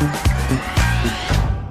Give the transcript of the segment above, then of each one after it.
Thank you.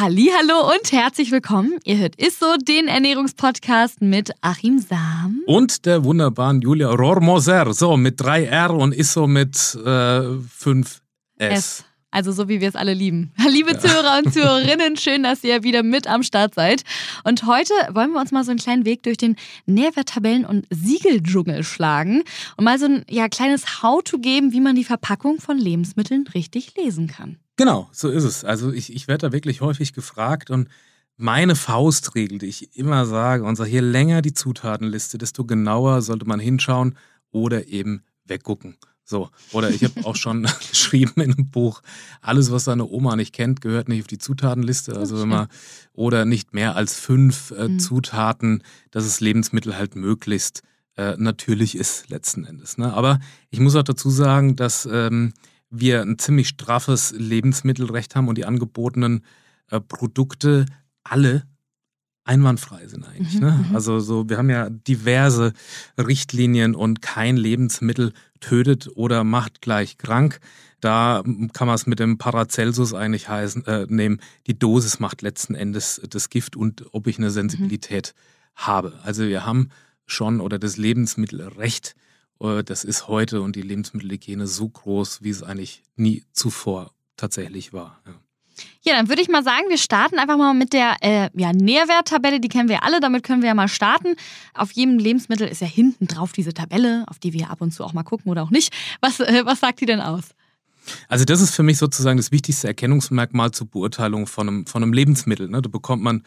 Hallo und herzlich willkommen. Ihr hört Isso, den Ernährungspodcast mit Achim Sam. Und der wunderbaren Julia Rohrmoser. So, mit 3 R und Isso mit äh, 5 S. S. Also so wie wir es alle lieben. Liebe ja. Zuhörer und Zuhörerinnen, schön, dass ihr wieder mit am Start seid. Und heute wollen wir uns mal so einen kleinen Weg durch den Nährwerttabellen- und Siegeldschungel schlagen und mal so ein ja, kleines How-to geben, wie man die Verpackung von Lebensmitteln richtig lesen kann. Genau, so ist es. Also ich, ich werde da wirklich häufig gefragt und meine Faustregel, die ich immer sage, und sage, je länger die Zutatenliste, desto genauer sollte man hinschauen oder eben weggucken. So, oder ich habe auch schon geschrieben in einem Buch, alles, was deine Oma nicht kennt, gehört nicht auf die Zutatenliste. Also wenn man, oder nicht mehr als fünf äh, mhm. Zutaten, dass es Lebensmittel halt möglichst äh, natürlich ist, letzten Endes. Ne? Aber ich muss auch dazu sagen, dass ähm, wir ein ziemlich straffes Lebensmittelrecht haben und die angebotenen äh, Produkte alle einwandfrei sind eigentlich. Mhm, ne? Mhm. Also so, wir haben ja diverse Richtlinien und kein Lebensmittel tötet oder macht gleich krank. Da kann man es mit dem Paracelsus eigentlich heißen, äh, nehmen. Die Dosis macht letzten Endes das Gift und ob ich eine Sensibilität mhm. habe. Also wir haben schon oder das Lebensmittelrecht das ist heute und die Lebensmittelhygiene so groß, wie es eigentlich nie zuvor tatsächlich war. Ja. Ja, dann würde ich mal sagen, wir starten einfach mal mit der äh, ja, Nährwerttabelle. Die kennen wir alle, damit können wir ja mal starten. Auf jedem Lebensmittel ist ja hinten drauf diese Tabelle, auf die wir ab und zu auch mal gucken oder auch nicht. Was, äh, was sagt die denn aus? Also das ist für mich sozusagen das wichtigste Erkennungsmerkmal zur Beurteilung von einem, von einem Lebensmittel. Ne? Da bekommt man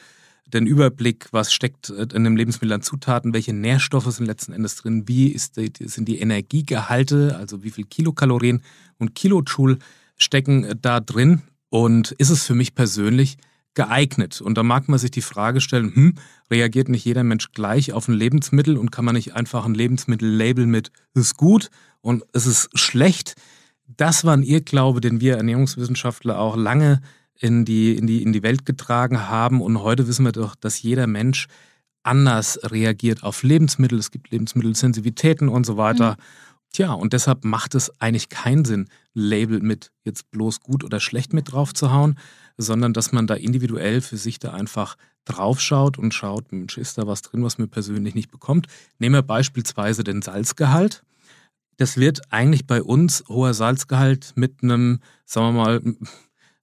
den Überblick, was steckt äh, in einem Lebensmittel an Zutaten, welche Nährstoffe sind letzten Endes drin, wie ist die, sind die Energiegehalte, also wie viel Kilokalorien und Kilojoule stecken äh, da drin und ist es für mich persönlich geeignet? Und da mag man sich die Frage stellen, hm, reagiert nicht jeder Mensch gleich auf ein Lebensmittel und kann man nicht einfach ein Lebensmittel mit ist gut und es ist schlecht? Das war ein Irrglaube, den wir Ernährungswissenschaftler auch lange in die, in, die, in die Welt getragen haben. Und heute wissen wir doch, dass jeder Mensch anders reagiert auf Lebensmittel. Es gibt Lebensmittelsensitivitäten und so weiter. Mhm. Tja, und deshalb macht es eigentlich keinen Sinn, Label mit jetzt bloß gut oder schlecht mit drauf zu hauen, sondern dass man da individuell für sich da einfach draufschaut und schaut, Mensch, ist da was drin, was mir persönlich nicht bekommt. Nehmen wir beispielsweise den Salzgehalt. Das wird eigentlich bei uns hoher Salzgehalt mit einem, sagen wir mal,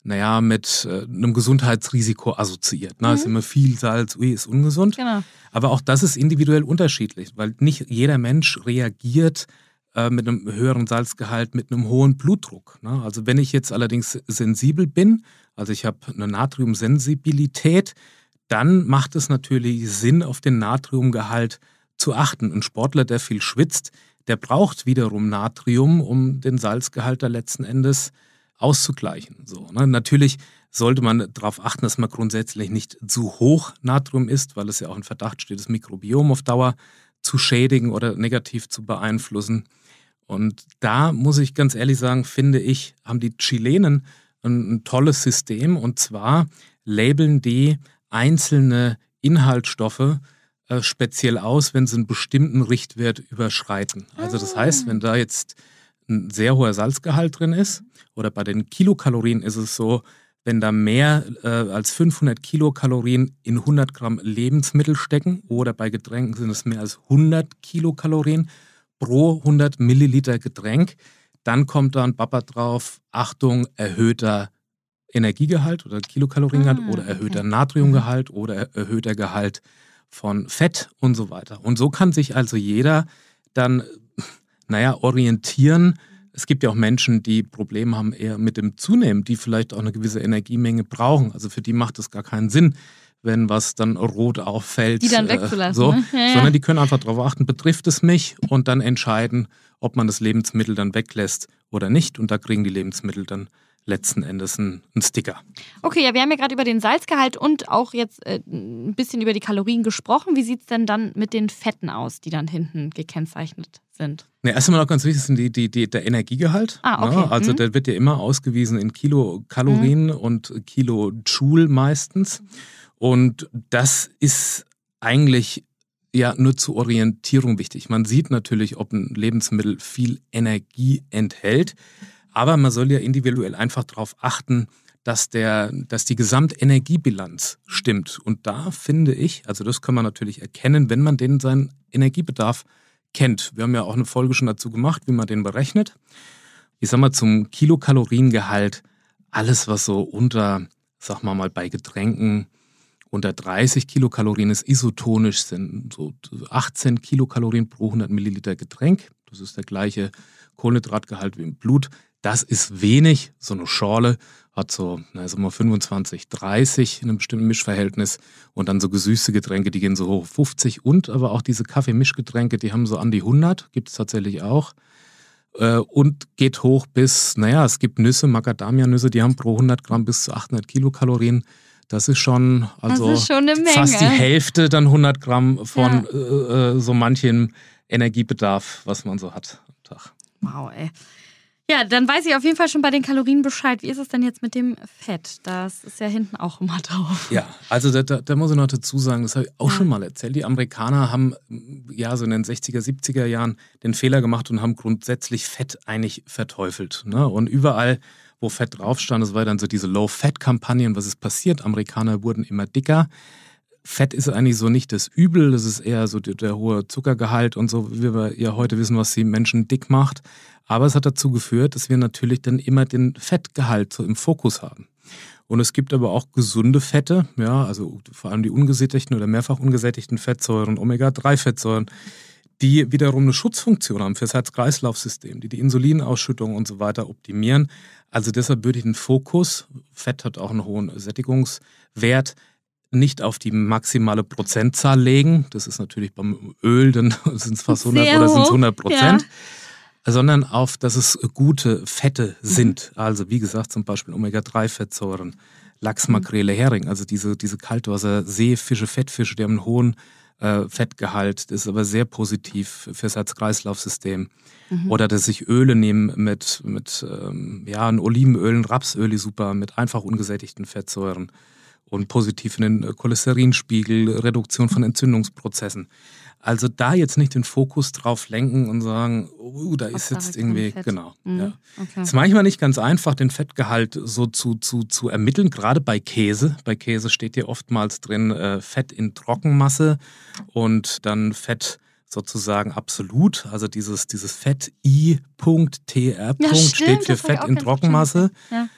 naja, mit äh, einem Gesundheitsrisiko assoziiert. Ne? Mhm. ist immer viel Salz, ui, ist ungesund. Genau. Aber auch das ist individuell unterschiedlich, weil nicht jeder Mensch reagiert äh, mit einem höheren Salzgehalt mit einem hohen Blutdruck. Ne? Also wenn ich jetzt allerdings sensibel bin, also ich habe eine Natriumsensibilität, dann macht es natürlich Sinn, auf den Natriumgehalt zu achten. Ein Sportler, der viel schwitzt, der braucht wiederum Natrium, um den Salzgehalt da letzten Endes zu auszugleichen. So, ne? Natürlich sollte man darauf achten, dass man grundsätzlich nicht zu hoch Natrium isst, weil es ja auch in Verdacht steht, das Mikrobiom auf Dauer zu schädigen oder negativ zu beeinflussen. Und da muss ich ganz ehrlich sagen, finde ich, haben die Chilenen ein, ein tolles System. Und zwar labeln die einzelne Inhaltsstoffe äh, speziell aus, wenn sie einen bestimmten Richtwert überschreiten. Also das heißt, wenn da jetzt ein sehr hoher Salzgehalt drin ist. Oder bei den Kilokalorien ist es so, wenn da mehr äh, als 500 Kilokalorien in 100 Gramm Lebensmittel stecken oder bei Getränken sind es mehr als 100 Kilokalorien pro 100 Milliliter Getränk, dann kommt da ein Bapper drauf, Achtung, erhöhter Energiegehalt oder Kilokaloriengehalt ah, oder erhöhter okay. Natriumgehalt oder erhöhter Gehalt von Fett und so weiter. Und so kann sich also jeder dann, naja, orientieren. Es gibt ja auch Menschen, die Probleme haben eher mit dem Zunehmen, die vielleicht auch eine gewisse Energiemenge brauchen. Also für die macht es gar keinen Sinn, wenn was dann rot auffällt. Die dann äh, wegzulassen. so, ne? ja, ja. Sondern die können einfach darauf achten, betrifft es mich und dann entscheiden, ob man das Lebensmittel dann weglässt oder nicht. Und da kriegen die Lebensmittel dann letzten Endes ein, ein Sticker. Okay, ja, wir haben ja gerade über den Salzgehalt und auch jetzt äh, ein bisschen über die Kalorien gesprochen. Wie sieht es denn dann mit den Fetten aus, die dann hinten gekennzeichnet sind? Ne, erst einmal noch ganz wichtig sind die, die, die, der Energiegehalt. Ah, okay. Ne? Also mhm. der wird ja immer ausgewiesen in Kilokalorien mhm. und Kilojoule meistens. Und das ist eigentlich ja nur zur Orientierung wichtig. Man sieht natürlich, ob ein Lebensmittel viel Energie enthält. Aber man soll ja individuell einfach darauf achten, dass, der, dass die Gesamtenergiebilanz stimmt. Und da finde ich, also das kann man natürlich erkennen, wenn man den seinen Energiebedarf kennt. Wir haben ja auch eine Folge schon dazu gemacht, wie man den berechnet. Ich sag mal, zum Kilokaloriengehalt, alles, was so unter, sag mal mal, bei Getränken unter 30 Kilokalorien ist isotonisch, sind so 18 Kilokalorien pro 100 Milliliter Getränk. Das ist der gleiche Kohlenhydratgehalt wie im Blut. Das ist wenig. So eine Schorle hat so, na, sagen wir 25, 30 in einem bestimmten Mischverhältnis. Und dann so gesüßte Getränke, die gehen so hoch 50. Und aber auch diese Kaffeemischgetränke, die haben so an die 100, gibt es tatsächlich auch. Äh, und geht hoch bis, naja, es gibt Nüsse, Macadamia-Nüsse, die haben pro 100 Gramm bis zu 800 Kilokalorien. Das ist schon, also ist schon fast die Hälfte dann 100 Gramm von ja. äh, äh so manchem Energiebedarf, was man so hat am Tag. Wow, ey. Ja, dann weiß ich auf jeden Fall schon bei den Kalorien Bescheid. Wie ist es denn jetzt mit dem Fett? Das ist ja hinten auch immer drauf. Ja, also da, da, da muss ich noch dazu sagen, das habe ich auch ja. schon mal erzählt. Die Amerikaner haben ja so in den 60er, 70er Jahren den Fehler gemacht und haben grundsätzlich Fett eigentlich verteufelt. Ne? Und überall, wo Fett drauf stand, das war dann so diese Low-Fat-Kampagne. Und was ist passiert? Amerikaner wurden immer dicker. Fett ist eigentlich so nicht das Übel, das ist eher so der, der, hohe Zuckergehalt und so, wie wir ja heute wissen, was die Menschen dick macht. Aber es hat dazu geführt, dass wir natürlich dann immer den Fettgehalt so im Fokus haben. Und es gibt aber auch gesunde Fette, ja, also vor allem die ungesättigten oder mehrfach ungesättigten Fettsäuren, Omega-3-Fettsäuren, die wiederum eine Schutzfunktion haben fürs Herz-Kreislauf-System, die die Insulinausschüttung und so weiter optimieren. Also deshalb würde ich den Fokus, Fett hat auch einen hohen Sättigungswert, nicht auf die maximale Prozentzahl legen. Das ist natürlich beim Öl, dann sind es fast 100 Sehr oder sind es 100 Prozent. Ja sondern auf, dass es gute Fette sind. Mhm. Also wie gesagt, zum Beispiel Omega-3-Fettsäuren, Lachs, Makrele, Hering, also diese, diese Kaltwasser-Seefische, Fettfische, die haben einen hohen äh, Fettgehalt, das ist aber sehr positiv fürs Herz-Kreislauf-System. Mhm. Oder dass ich Öle nehme mit, mit ähm, ja, ein Olivenöl, ein Rapsöl, super, mit einfach ungesättigten Fettsäuren und positiv in den Cholesterinspiegel, Reduktion von Entzündungsprozessen. Also da jetzt nicht den Fokus drauf lenken und sagen, oh, da ist jetzt irgendwie, genau. Mhm. Ja. Okay. Ist manchmal nicht ganz einfach, den Fettgehalt so zu, zu, zu ermitteln, gerade bei Käse. Bei Käse steht hier oftmals drin äh, Fett in Trockenmasse und dann Fett sozusagen absolut, also dieses, dieses Fett I.TR. Ja, steht für Fett in Trockenmasse. Ja.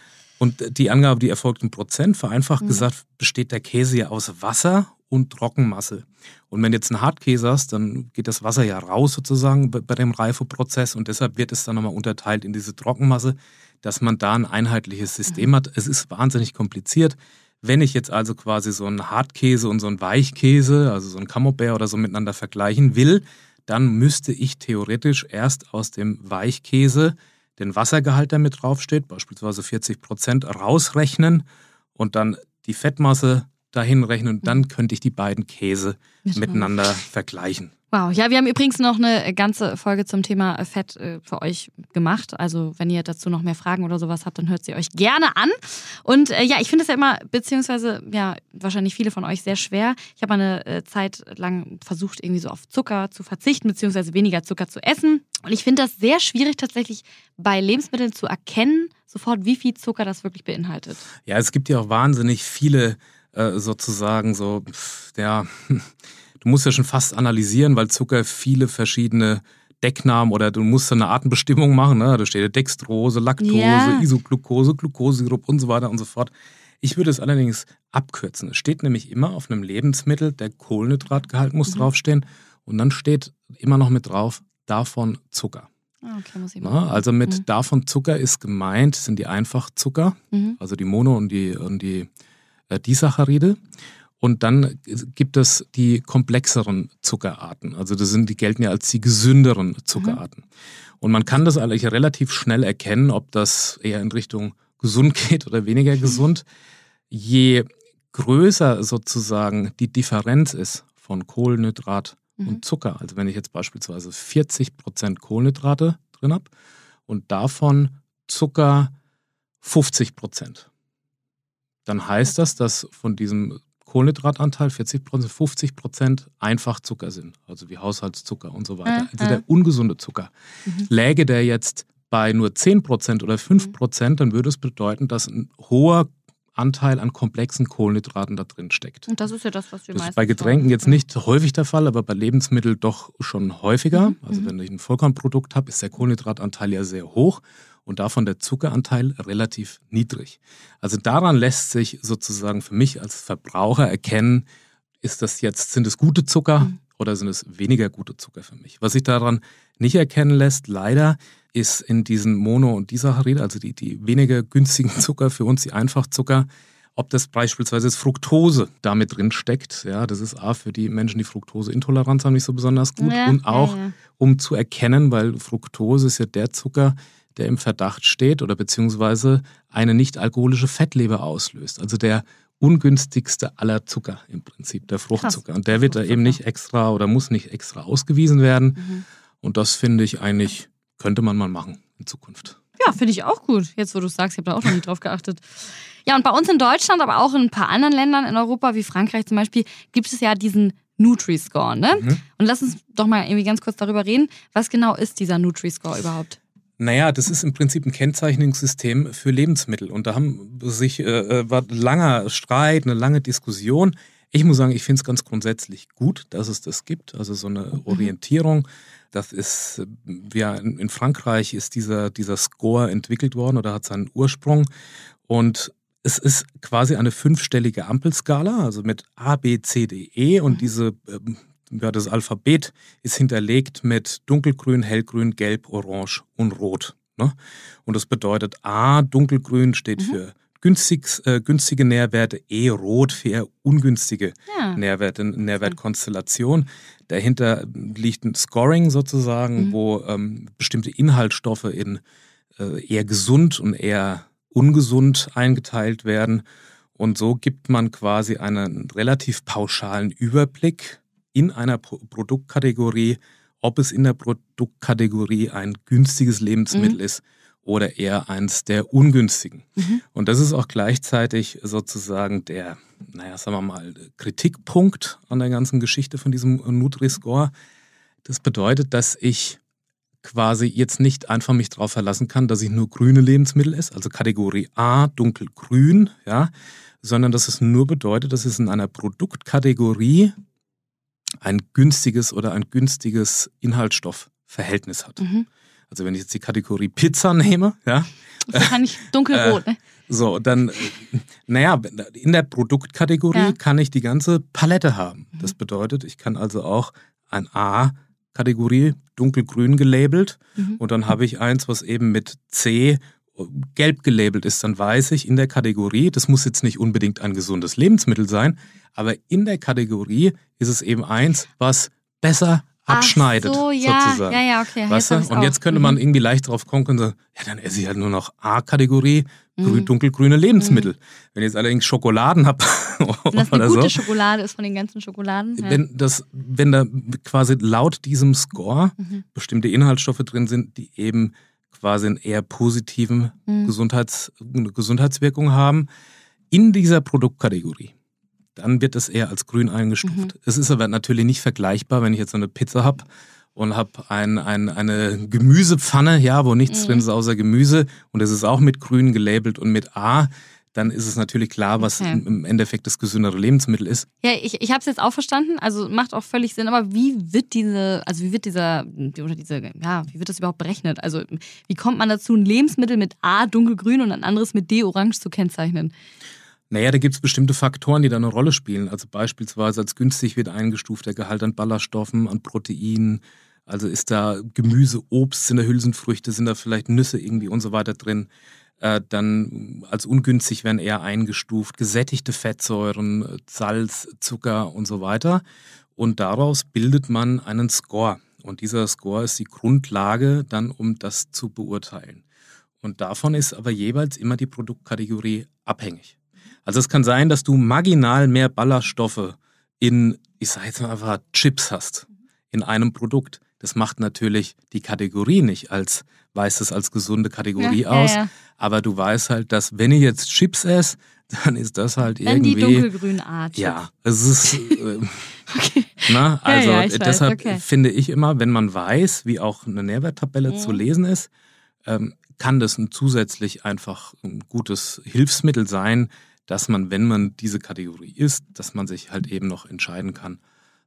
Und die Angabe, die erfolgt in Prozent, vereinfacht mhm. gesagt, besteht der Käse ja aus Wasser und Trockenmasse. Und wenn du jetzt einen Hartkäse hast, dann geht das Wasser ja raus sozusagen bei dem Reifeprozess und deshalb wird es dann nochmal unterteilt in diese Trockenmasse, dass man da ein einheitliches System mhm. hat. Es ist wahnsinnig kompliziert. Wenn ich jetzt also quasi so einen Hartkäse und so einen Weichkäse, also so einen Camembert oder so miteinander vergleichen will, dann müsste ich theoretisch erst aus dem Weichkäse den Wassergehalt, der mit draufsteht, beispielsweise 40 Prozent, rausrechnen und dann die Fettmasse dahin rechnen und dann mhm. könnte ich die beiden Käse miteinander vergleichen. Wow, ja, wir haben übrigens noch eine ganze Folge zum Thema Fett äh, für euch gemacht. Also, wenn ihr dazu noch mehr Fragen oder sowas habt, dann hört sie euch gerne an. Und äh, ja, ich finde es ja immer, beziehungsweise ja, wahrscheinlich viele von euch sehr schwer. Ich habe eine äh, Zeit lang versucht, irgendwie so auf Zucker zu verzichten, beziehungsweise weniger Zucker zu essen. Und ich finde das sehr schwierig, tatsächlich bei Lebensmitteln zu erkennen, sofort, wie viel Zucker das wirklich beinhaltet. Ja, es gibt ja auch wahnsinnig viele äh, sozusagen so, ja, du musst ja schon fast analysieren, weil Zucker viele verschiedene Decknamen oder du musst eine Artenbestimmung machen. Ne? Da steht Dextrose, Laktose, Ja. Isoglucose, Glukosesirup und so weiter und so fort. Ich würde es allerdings abkürzen. Es steht nämlich immer auf einem Lebensmittel, der Kohlenhydratgehalt muss Mhm. draufstehen und dann steht immer noch mit drauf, davon Zucker. Ah, okay, muss ich mal. Also mit Mhm. davon Zucker ist gemeint, sind die Einfachzucker, Mhm. also die Mono- und die, und die äh, Disaccharide. Und dann gibt es die komplexeren Zuckerarten. Also das sind, die gelten ja als die gesünderen Zuckerarten. Und man kann das eigentlich relativ schnell erkennen, ob das eher in Richtung gesund geht oder weniger gesund. Je größer sozusagen die Differenz ist von Kohlenhydrat Mhm. und Zucker, also wenn ich jetzt beispielsweise 40% Kohlenhydrate drin habe und davon Zucker 50%, dann heißt das, dass von diesem Kohlenhydratanteil 40% 50 Prozent Einfachzucker sind, also wie Haushaltszucker und so weiter. Mhm. Also der ungesunde Zucker. Mhm. Läge der jetzt bei nur 10 Prozent oder 5 Prozent, dann würde es bedeuten, dass ein hoher Anteil an komplexen Kohlenhydraten da drin steckt. Und das ist ja das, was wir Das ist bei Getränken jetzt nicht häufig der Fall, aber bei Lebensmitteln doch schon häufiger. Mhm, Also mhm. wenn ich ein Vollkornprodukt habe, ist der Kohlenhydratanteil ja sehr hoch und davon der Zuckeranteil relativ niedrig. Also daran lässt sich sozusagen für mich als Verbraucher erkennen, ist das jetzt, sind es gute Zucker Mhm. oder sind es weniger gute Zucker für mich? Was sich daran nicht erkennen lässt, leider, ist in diesen Mono- und Disaccharide, also die, die weniger günstigen Zucker für uns, die Einfachzucker, ob das beispielsweise das Fructose damit drin steckt. Ja, das ist A für die Menschen, die Fructoseintoleranz haben, nicht so besonders gut. Ja, und auch, ja, ja. um zu erkennen, weil Fructose ist ja der Zucker, der im Verdacht steht oder beziehungsweise eine nicht alkoholische Fettleber auslöst. Also der ungünstigste aller Zucker im Prinzip, der Fruchtzucker. Und der wird da eben nicht extra oder muss nicht extra ausgewiesen werden. Mhm. Und das finde ich eigentlich, könnte man mal machen in Zukunft. Ja, finde ich auch gut. Jetzt, wo du es sagst, ich habe da auch noch nie drauf geachtet. Ja, und bei uns in Deutschland, aber auch in ein paar anderen Ländern in Europa, wie Frankreich zum Beispiel, gibt es ja diesen Nutri-Score, ne? Mhm. Und lass uns doch mal irgendwie ganz kurz darüber reden. Was genau ist dieser Nutri-Score überhaupt? Naja, das ist im Prinzip ein Kennzeichnungssystem für Lebensmittel. Und da haben sich, äh, äh, war ein langer Streit, eine lange Diskussion. Ich muss sagen, ich finde es ganz grundsätzlich gut, dass es das gibt. Also so eine Orientierung. Das ist, äh, ja, in Frankreich ist dieser, dieser Score entwickelt worden oder hat seinen Ursprung. Und es ist quasi eine fünfstellige Ampelskala, also mit A, B, C, D, E. Und diese, ähm, ja, das Alphabet ist hinterlegt mit dunkelgrün, hellgrün, gelb, orange und rot. Ne? Und das bedeutet A, dunkelgrün steht Mhm. für günstig, äh, günstige Nährwerte, E, rot für eher ungünstige Ja. Nährwerte, Nährwertkonstellation. Dahinter liegt ein Scoring sozusagen, Mhm. wo ähm, bestimmte Inhaltsstoffe in äh, eher gesund und eher ungesund eingeteilt werden. Und so gibt man quasi einen relativ pauschalen Überblick in einer Pro Produktkategorie, ob es in der Produktkategorie ein günstiges Lebensmittel Mhm. ist oder eher eins der ungünstigen. Mhm. Und das ist auch gleichzeitig sozusagen der, naja, sagen wir mal, Kritikpunkt an der ganzen Geschichte von diesem Nutri-Score. Das bedeutet, dass ich quasi jetzt nicht einfach mich darauf verlassen kann, dass ich nur grüne Lebensmittel esse, also Kategorie A, dunkelgrün, ja, sondern dass es nur bedeutet, dass es in einer Produktkategorie ein günstiges oder ein günstiges Inhaltsstoffverhältnis hat. Mhm. Also wenn ich jetzt die Kategorie Pizza nehme, ja, Wahrscheinlich dunkelrot, ne? so, dann, äh, naja, in der Produktkategorie Ja. kann ich die ganze Palette haben. Mhm. Das bedeutet, ich kann also auch ein A-Kategorie dunkelgrün gelabelt Mhm. und dann habe ich eins, was eben mit C gelb gelabelt ist. Dann weiß ich in der Kategorie, das muss jetzt nicht unbedingt ein gesundes Lebensmittel sein, aber in der Kategorie ist es eben eins, was besser abschneidet, so, ja, sozusagen. ja, ja, okay. Weißt hab du? Und jetzt könnte man irgendwie leicht drauf kommen und sagen, ja, dann esse ich halt nur noch A-Kategorie, Mhm. dunkelgrüne Lebensmittel. Wenn ich jetzt allerdings Schokoladen habe Wenn das eine oder gute so, Schokolade ist von den ganzen Schokoladen. Ja. wenn, das, wenn da quasi laut diesem Score Mhm. bestimmte Inhaltsstoffe drin sind, die eben quasi einen eher positiven Mhm. Gesundheits, Gesundheitswirkung haben, in dieser Produktkategorie, dann wird es eher als grün eingestuft. Mhm. Es ist aber natürlich nicht vergleichbar, wenn ich jetzt so eine Pizza habe und habe ein, ein, eine Gemüsepfanne, ja, wo nichts Mhm. drin ist außer Gemüse und es ist auch mit grün gelabelt und mit A, dann ist es natürlich klar, was Okay. im- Endeffekt das gesündere Lebensmittel ist. Ja, ich, ich habe es jetzt auch verstanden, also macht auch völlig Sinn, aber wie wird diese, also wie wird dieser, oder diese, ja, wie wird das überhaupt berechnet? Also wie kommt man dazu, ein Lebensmittel mit A dunkelgrün und ein anderes mit D orange zu kennzeichnen? Naja, da gibt es bestimmte Faktoren, die da eine Rolle spielen. Also beispielsweise als günstig wird eingestuft der Gehalt an Ballaststoffen, an Proteinen. Also ist da Gemüse, Obst, sind da Hülsenfrüchte, sind da vielleicht Nüsse irgendwie und so weiter drin. Äh, dann als ungünstig werden eher eingestuft gesättigte Fettsäuren, Salz, Zucker und so weiter. Und daraus bildet man einen Score. Und dieser Score ist die Grundlage dann, um das zu beurteilen. Und davon ist aber jeweils immer die Produktkategorie abhängig. Also es kann sein, dass du marginal mehr Ballaststoffe in, ich sage jetzt mal einfach Chips hast, in einem Produkt. Das macht natürlich die Kategorie nicht als, weist es als gesunde Kategorie Ja, aus. ja, ja. Aber du weißt halt, dass wenn ich jetzt Chips esse, dann ist das halt Dann die irgendwie. dunkelgrüne Art. Ja, es ist. Äh, na, also ja, ich weiß, deshalb okay. finde ich immer, wenn man weiß, wie auch eine Nährwerttabelle zu Mhm. lesen ist, ähm, kann das ein zusätzlich einfach ein gutes Hilfsmittel sein, dass man, wenn man diese Kategorie isst, dass man sich halt eben noch entscheiden kann,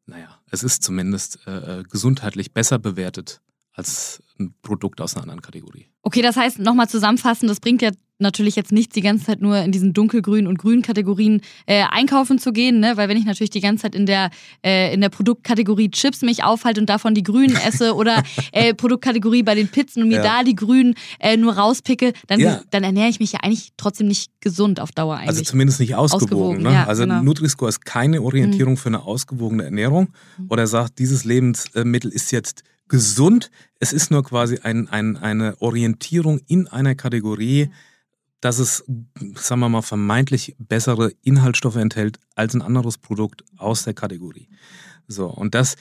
naja, es ist zumindest äh, äh, gesundheitlich besser bewertet als ein Produkt aus einer anderen Kategorie. Okay, das heißt, nochmal zusammenfassen, das bringt ja natürlich jetzt nichts, die ganze Zeit nur in diesen dunkelgrün und grünen Kategorien äh, einkaufen zu gehen, ne? weil wenn ich natürlich die ganze Zeit in der, äh, in der Produktkategorie Chips mich aufhalte und davon die grünen esse oder äh, Produktkategorie bei den Pizzen und mir Ja. da die grünen äh, nur rauspicke, dann, Ja. dann ernähre ich mich ja eigentlich trotzdem nicht gesund auf Dauer eigentlich. Also zumindest nicht ausgewogen. Ausgewogen, ne? ja, also genau. Nutri-Score ist keine Orientierung für eine ausgewogene Ernährung oder sagt, dieses Lebensmittel ist jetzt gesund. Es ist nur quasi ein, ein, eine Orientierung in einer Kategorie, dass es, sagen wir mal, vermeintlich bessere Inhaltsstoffe enthält als ein anderes Produkt aus der Kategorie. So, und das,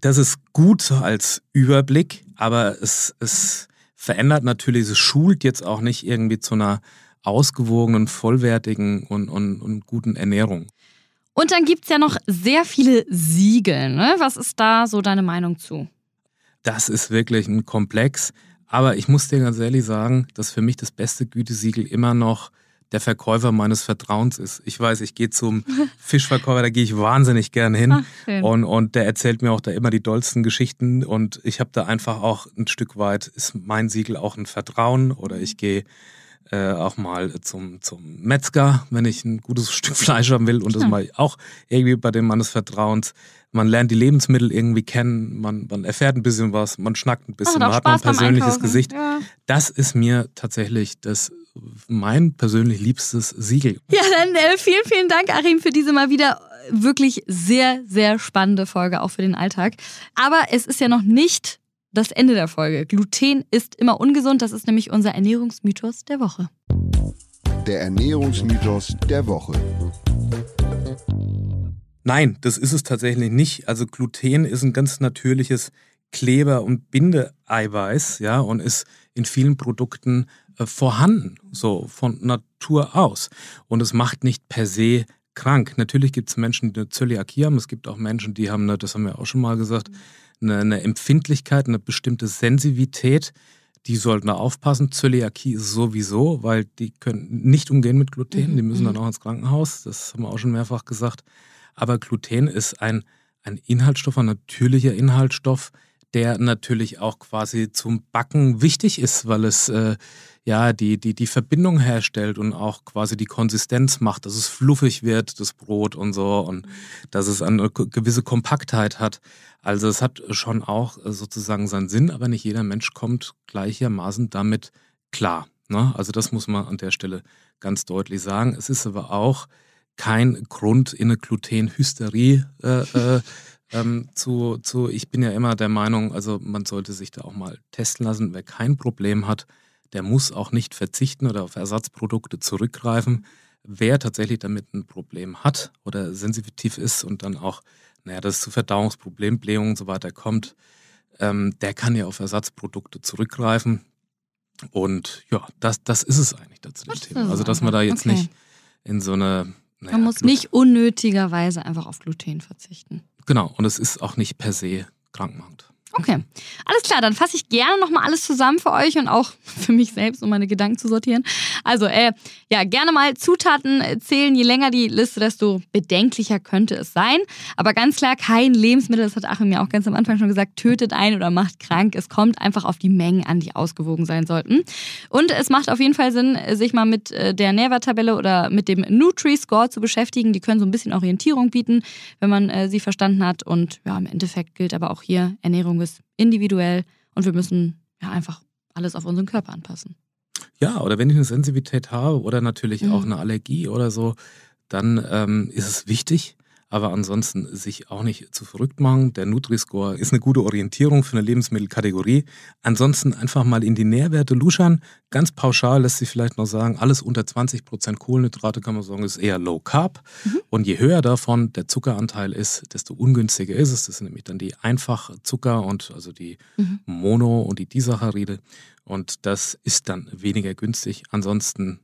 das ist gut so als Überblick, aber es, es verändert natürlich, es schult jetzt auch nicht irgendwie zu einer ausgewogenen, vollwertigen und, und, und guten Ernährung. und dann gibt's ja noch sehr viele Siegel. Ne? Was ist da so deine Meinung zu? Das ist wirklich ein Komplex. Aber ich muss dir ganz ehrlich sagen, dass für mich das beste Gütesiegel immer noch der Verkäufer meines Vertrauens ist. Ich weiß, ich gehe zum Fischverkäufer, da gehe ich wahnsinnig gern hin. Ach. Und, und der erzählt mir auch da immer die dollsten Geschichten. Und ich habe da einfach auch ein Stück weit, ist mein Siegel auch ein Vertrauen. Oder ich gehe äh, auch mal zum, zum Metzger, wenn ich ein gutes Stück Fleisch haben will. Und das Ja. mache ich auch irgendwie bei dem Mann des Vertrauens. Man lernt die Lebensmittel irgendwie kennen, man, man erfährt ein bisschen was, man schnackt ein bisschen, man hat ein Spaß beim persönliches. Gesicht. Ja. Das ist mir tatsächlich das mein persönlich liebstes Siegel. Ja, dann äh, vielen, vielen Dank, Arim, für diese mal wieder wirklich sehr, sehr spannende Folge, auch für den Alltag. Aber es ist ja noch nicht das Ende der Folge. Gluten ist immer ungesund. Das ist nämlich unser Ernährungsmythos der Woche. Der Ernährungsmythos der Woche. Nein, das ist es tatsächlich nicht. Also Gluten ist ein ganz natürliches Kleber- und Bindeeiweiß, ja, und ist in vielen Produkten äh, vorhanden, so von Natur aus. Und es macht nicht per se krank. Natürlich gibt es Menschen, die eine Zöliakie haben. Es gibt auch Menschen, die haben, eine, das haben wir auch schon mal gesagt, eine, eine Empfindlichkeit, eine bestimmte Sensitivität. Die sollten da aufpassen. Zöliakie ist sowieso, weil die können nicht umgehen mit Gluten. Die müssen dann auch ins Krankenhaus. Das haben wir auch schon mehrfach gesagt. Aber Gluten ist ein, ein Inhaltsstoff, ein natürlicher Inhaltsstoff, der natürlich auch quasi zum Backen wichtig ist, weil es äh, ja die, die, die Verbindung herstellt und auch quasi die Konsistenz macht, dass es fluffig wird, das Brot und so, und dass es eine gewisse Kompaktheit hat. Also es hat schon auch äh, sozusagen seinen Sinn, aber nicht jeder Mensch kommt gleichermaßen damit klar. Ne? Also das muss man an der Stelle ganz deutlich sagen. Es ist aber auch kein Grund, in eine Glutenhysterie äh, äh, ähm, zu, zu, ich bin ja immer der Meinung, also man sollte sich da auch mal testen lassen. Wer kein Problem hat, der muss auch nicht verzichten oder auf Ersatzprodukte zurückgreifen. Wer tatsächlich damit ein Problem hat oder sensitiv ist und dann auch, naja, das zu Verdauungsproblemen, Blähungen und so weiter kommt, ähm, der kann ja auf Ersatzprodukte zurückgreifen. Und ja, das, das ist es eigentlich dazu dem Thema. Also, dass man da jetzt Okay. nicht in so eine. Naja, Man muss Gluten- nicht unnötigerweise einfach auf Gluten verzichten. Genau, und es ist auch nicht per se krankmachend. Okay, alles klar, dann fasse ich gerne nochmal alles zusammen für euch und auch für mich selbst, um meine Gedanken zu sortieren. Also, äh, ja, gerne mal Zutaten zählen. Je länger die Liste, desto bedenklicher könnte es sein. Aber ganz klar, kein Lebensmittel, das hat Achim ja auch ganz am Anfang schon gesagt, tötet ein oder macht krank. Es kommt einfach auf die Mengen an, die ausgewogen sein sollten. Und es macht auf jeden Fall Sinn, sich mal mit äh, der Nährwerttabelle oder mit dem Nutri-Score zu beschäftigen. Die können so ein bisschen Orientierung bieten, wenn man äh, sie verstanden hat. Und ja, im Endeffekt gilt aber auch hier, Ernährung ist individuell und wir müssen ja einfach alles auf unseren Körper anpassen. Ja, oder wenn ich eine Sensitivität habe oder natürlich mhm. auch eine Allergie oder so, dann ähm, ist es wichtig, aber ansonsten sich auch nicht zu verrückt machen. Der Nutri-Score ist eine gute Orientierung für eine Lebensmittelkategorie. Ansonsten einfach mal in die Nährwerte luschern. Ganz pauschal lässt sich vielleicht noch sagen, alles unter 20 Prozent Kohlenhydrate kann man sagen, ist eher Low Carb. Mhm. Und je höher davon der Zuckeranteil ist, desto ungünstiger ist es. Das sind nämlich dann die Einfachzucker und also die mhm. Mono- und die Disaccharide. Und das ist dann weniger günstig. Ansonsten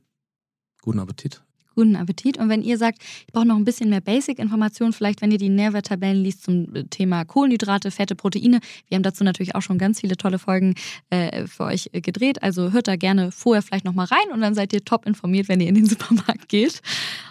guten Appetit guten Appetit. Und wenn ihr sagt, ich brauche noch ein bisschen mehr Basic-Informationen, vielleicht wenn ihr die Nährwerttabellen liest zum äh, Thema Kohlenhydrate, Fette, Proteine. Wir haben dazu natürlich auch schon ganz viele tolle Folgen äh, für euch äh, gedreht. Also hört da gerne vorher vielleicht nochmal rein und dann seid ihr top informiert, wenn ihr in den Supermarkt geht.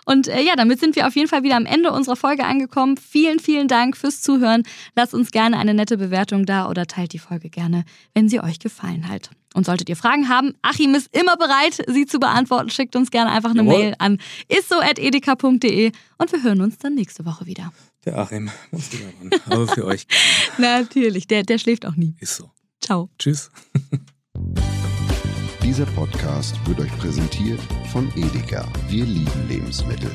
Und äh, ja, damit sind wir auf jeden Fall wieder am Ende unserer Folge angekommen. Vielen, vielen Dank fürs Zuhören. Lasst uns gerne eine nette Bewertung da oder teilt die Folge gerne, wenn sie euch gefallen hat. Und solltet ihr Fragen haben, Achim ist immer bereit, sie zu beantworten. Schickt uns gerne einfach eine Jawohl. Mail an isso.edeka.de und wir hören uns dann nächste Woche wieder. Der Achim muss wieder ran. Aber für euch. Natürlich, der, der schläft auch nie. Ist so. Ciao. Tschüss. Dieser Podcast wird euch präsentiert von Edeka. Wir lieben Lebensmittel.